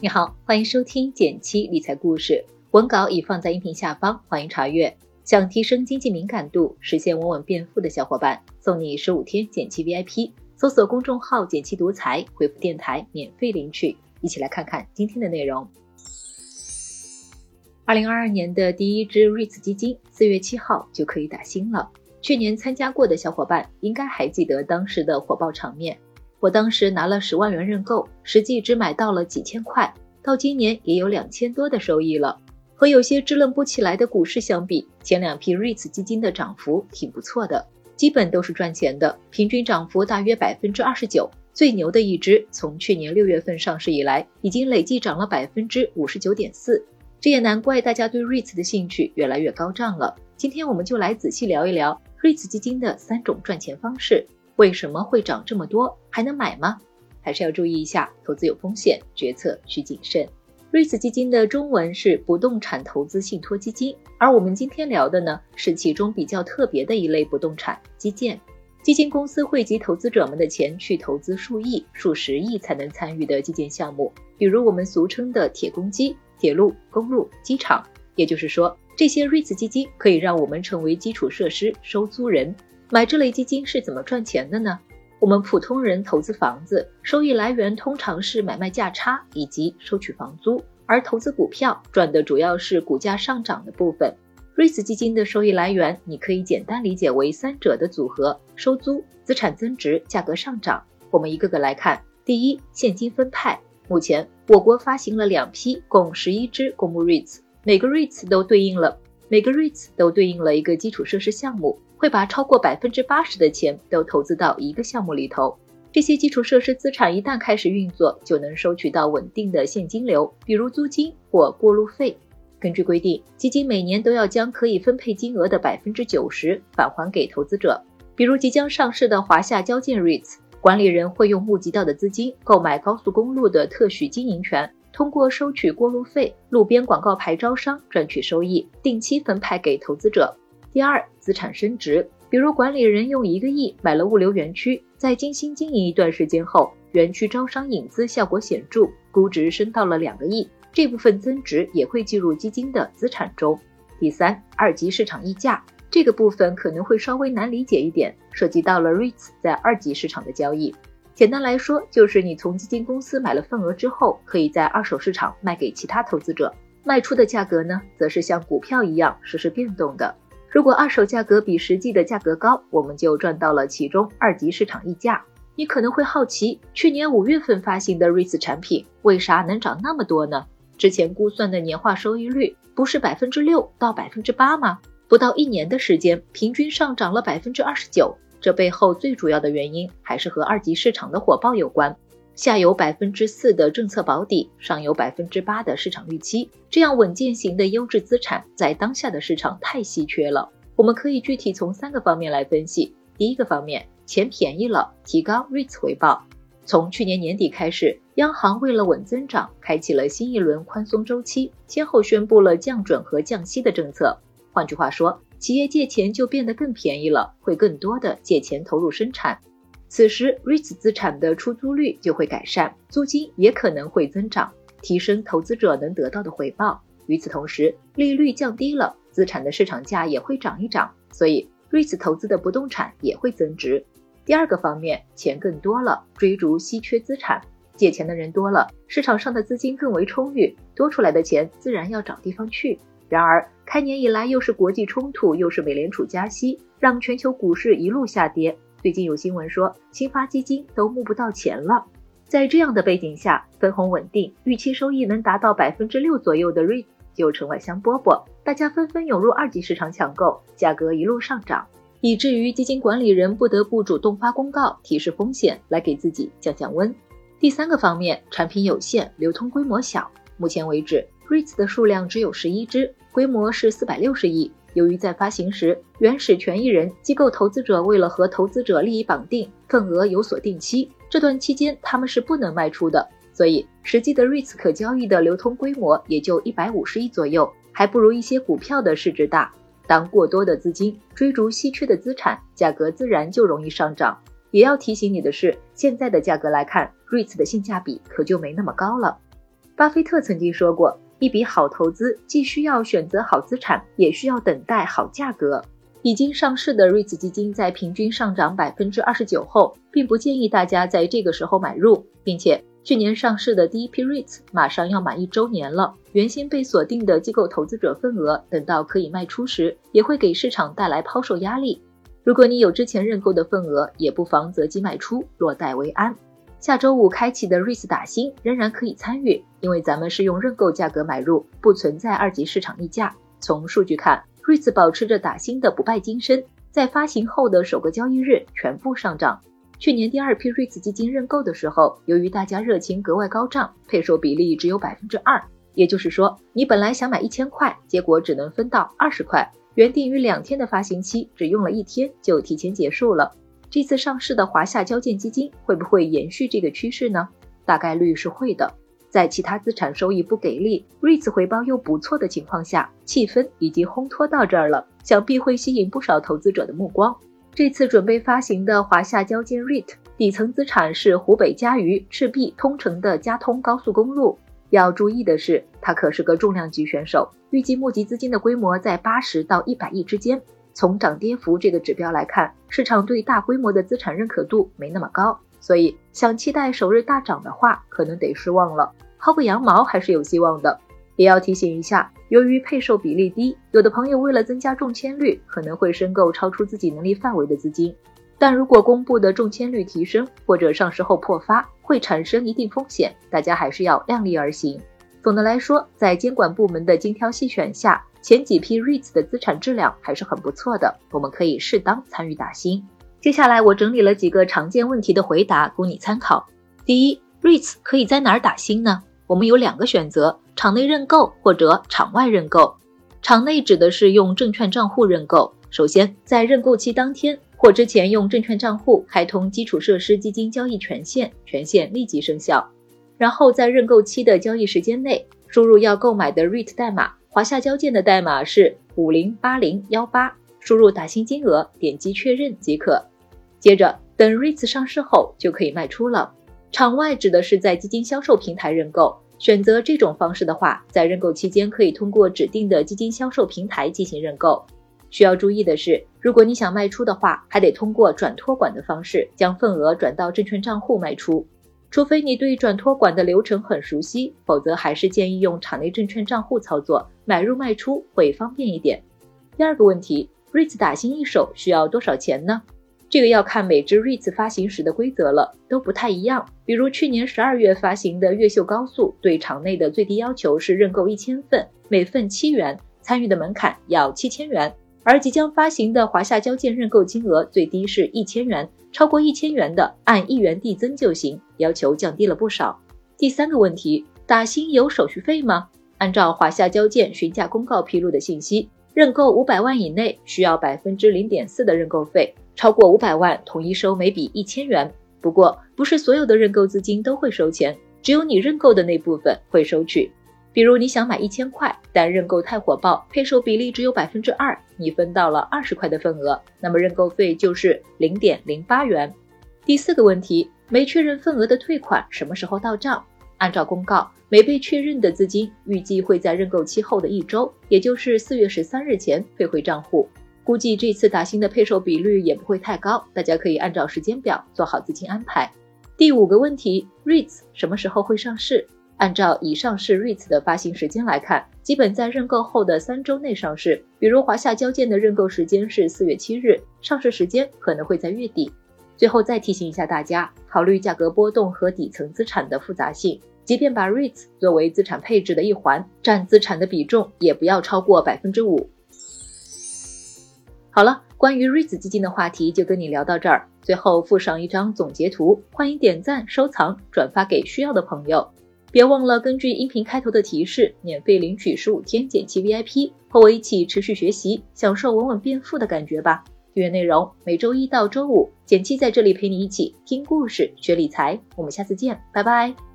你好，欢迎收听减七理财故事，文稿已放在音频下方，欢迎查阅。想提升经济敏感度，实现稳稳变富的小伙伴，送你十五天减七 VIP。搜索公众号“减七独裁，回复“电台”免费领取。一起来看看今天的内容。二零二二年的第一支 REITs 基金，四月七号就可以打新了。去年参加过的小伙伴应该还记得当时的火爆场面。我当时拿了十万元认购，实际只买到了几千块，到今年也有两千多的收益了。和有些支棱不起来的股市相比，前两批 REITs 基金的涨幅挺不错的，基本都是赚钱的，平均涨幅大约百分之二十九。最牛的一只，从去年六月份上市以来，已经累计涨了百分之五十九点四。这也难怪大家对 REITs 的兴趣越来越高涨了。今天我们就来仔细聊一聊 REITs 基金的三种赚钱方式。为什么会涨这么多？还能买吗？还是要注意一下，投资有风险，决策需谨慎。瑞慈基金的中文是不动产投资信托基金，而我们今天聊的呢，是其中比较特别的一类不动产基建。基金公司汇集投资者们的钱去投资数亿、数十亿才能参与的基建项目，比如我们俗称的铁公鸡、铁路、公路、机场。也就是说，这些瑞慈基金可以让我们成为基础设施收租人。买这类基金是怎么赚钱的呢？我们普通人投资房子，收益来源通常是买卖价差以及收取房租，而投资股票赚的主要是股价上涨的部分。REITs 基金的收益来源，你可以简单理解为三者的组合：收租、资产增值、价格上涨。我们一个个来看。第一，现金分派。目前我国发行了两批，共十一只公募 REITs，每个 REITs 都对应了每个 REITs 都对应了一个基础设施项目。会把超过百分之八十的钱都投资到一个项目里头。这些基础设施资产一旦开始运作，就能收取到稳定的现金流，比如租金或过路费。根据规定，基金每年都要将可以分配金额的百分之九十返还给投资者。比如即将上市的华夏交建 REITs，管理人会用募集到的资金购买高速公路的特许经营权，通过收取过路费、路边广告牌招商赚取收益，定期分派给投资者。第二，资产升值，比如管理人用一个亿买了物流园区，在精心经营一段时间后，园区招商引资效果显著，估值升到了两个亿，这部分增值也会计入基金的资产中。第三，二级市场溢价，这个部分可能会稍微难理解一点，涉及到了 REITs 在二级市场的交易。简单来说，就是你从基金公司买了份额之后，可以在二手市场卖给其他投资者，卖出的价格呢，则是像股票一样实时变动的。如果二手价格比实际的价格高，我们就赚到了其中二级市场溢价。你可能会好奇，去年五月份发行的 REITs 产品为啥能涨那么多呢？之前估算的年化收益率不是百分之六到百分之八吗？不到一年的时间，平均上涨了百分之二十九。这背后最主要的原因还是和二级市场的火爆有关。下有百分之四的政策保底，上有百分之八的市场预期，这样稳健型的优质资产在当下的市场太稀缺了。我们可以具体从三个方面来分析。第一个方面，钱便宜了，提高 REITs 回报。从去年年底开始，央行为了稳增长，开启了新一轮宽松周期，先后宣布了降准和降息的政策。换句话说，企业借钱就变得更便宜了，会更多的借钱投入生产。此时，REITs 资产的出租率就会改善，租金也可能会增长，提升投资者能得到的回报。与此同时，利率降低了，资产的市场价也会涨一涨，所以 REITs 投资的不动产也会增值。第二个方面，钱更多了，追逐稀缺资产，借钱的人多了，市场上的资金更为充裕，多出来的钱自然要找地方去。然而，开年以来又是国际冲突，又是美联储加息，让全球股市一路下跌。最近有新闻说，新发基金都募不到钱了。在这样的背景下，分红稳定、预期收益能达到百分之六左右的 REIT 就成了香饽饽，大家纷纷涌入二级市场抢购，价格一路上涨，以至于基金管理人不得不主动发公告提示风险，来给自己降降温。第三个方面，产品有限，流通规模小。目前为止，REITs 的数量只有十一只，规模是四百六十亿。由于在发行时，原始权益人、机构投资者为了和投资者利益绑定，份额有所定期，这段期间他们是不能卖出的，所以实际的 REITs 可交易的流通规模也就一百五十亿左右，还不如一些股票的市值大。当过多的资金追逐稀缺的资产，价格自然就容易上涨。也要提醒你的是，现在的价格来看，REITs 的性价比可就没那么高了。巴菲特曾经说过，一笔好投资既需要选择好资产，也需要等待好价格。已经上市的 REITs 基金在平均上涨百分之二十九后，并不建议大家在这个时候买入，并且去年上市的第一批 REITs 马上要满一周年了，原先被锁定的机构投资者份额，等到可以卖出时，也会给市场带来抛售压力。如果你有之前认购的份额，也不妨择机卖出，落袋为安。下周五开启的 REITs 打新仍然可以参与，因为咱们是用认购价格买入，不存在二级市场溢价。从数据看。REITs 保持着打新的不败金身，在发行后的首个交易日全部上涨。去年第二批 REITs 基金认购的时候，由于大家热情格外高涨，配售比例只有百分之二，也就是说，你本来想买一千块，结果只能分到二十块。原定于两天的发行期，只用了一天就提前结束了。这次上市的华夏交建基金会不会延续这个趋势呢？大概率是会的。在其他资产收益不给力，REITs 回报又不错的情况下，气氛已经烘托到这儿了，想必会吸引不少投资者的目光。这次准备发行的华夏交建 REIT 底层资产是湖北嘉鱼赤壁通城的嘉通高速公路。要注意的是，它可是个重量级选手，预计募集资金的规模在八十到一百亿之间。从涨跌幅这个指标来看，市场对大规模的资产认可度没那么高，所以想期待首日大涨的话，可能得失望了。薅个羊毛还是有希望的，也要提醒一下，由于配售比例低，有的朋友为了增加中签率，可能会申购超出自己能力范围的资金。但如果公布的中签率提升，或者上市后破发，会产生一定风险，大家还是要量力而行。总的来说，在监管部门的精挑细选下，前几批 REITs 的资产质量还是很不错的，我们可以适当参与打新。接下来我整理了几个常见问题的回答，供你参考。第一，REITs 可以在哪儿打新呢？我们有两个选择：场内认购或者场外认购。场内指的是用证券账户认购。首先，在认购期当天或之前用证券账户开通基础设施基金交易权限，权限立即生效。然后在认购期的交易时间内，输入要购买的 REIT 代码，华夏交建的代码是五零八零幺八，输入打新金额，点击确认即可。接着等 REIT 上市后就可以卖出了。场外指的是在基金销售平台认购，选择这种方式的话，在认购期间可以通过指定的基金销售平台进行认购。需要注意的是，如果你想卖出的话，还得通过转托管的方式将份额转到证券账户卖出。除非你对转托管的流程很熟悉，否则还是建议用场内证券账户操作，买入卖出会方便一点。第二个问题，REITs 打新一手需要多少钱呢？这个要看每只 REITs 发行时的规则了，都不太一样。比如去年十二月发行的越秀高速，对场内的最低要求是认购一千份，每份七元，参与的门槛要七千元。而即将发行的华夏交建认购金额最低是一千元，超过一千元的按一元递增就行，要求降低了不少。第三个问题，打新有手续费吗？按照华夏交建询价公告披露的信息，认购五百万以内需要百分之零点四的认购费。超过五百万，统一收每笔一千元。不过，不是所有的认购资金都会收钱，只有你认购的那部分会收取。比如你想买一千块，但认购太火爆，配售比例只有百分之二，你分到了二十块的份额，那么认购费就是零点零八元。第四个问题，没确认份额的退款什么时候到账？按照公告，没被确认的资金预计会在认购期后的一周，也就是四月十三日前退回账户。估计这次打新的配售比率也不会太高，大家可以按照时间表做好资金安排。第五个问题，REITs 什么时候会上市？按照已上市 REITs 的发行时间来看，基本在认购后的三周内上市。比如华夏交建的认购时间是四月七日，上市时间可能会在月底。最后再提醒一下大家，考虑价格波动和底层资产的复杂性，即便把 REITs 作为资产配置的一环，占资产的比重也不要超过百分之五。好了，关于 REITs 基金的话题就跟你聊到这儿。最后附上一张总结图，欢迎点赞、收藏、转发给需要的朋友。别忘了根据音频开头的提示，免费领取十五天剪辑 VIP，和我一起持续学习，享受稳稳变富的感觉吧。订阅内容每周一到周五，剪辑在这里陪你一起听故事、学理财。我们下次见，拜拜。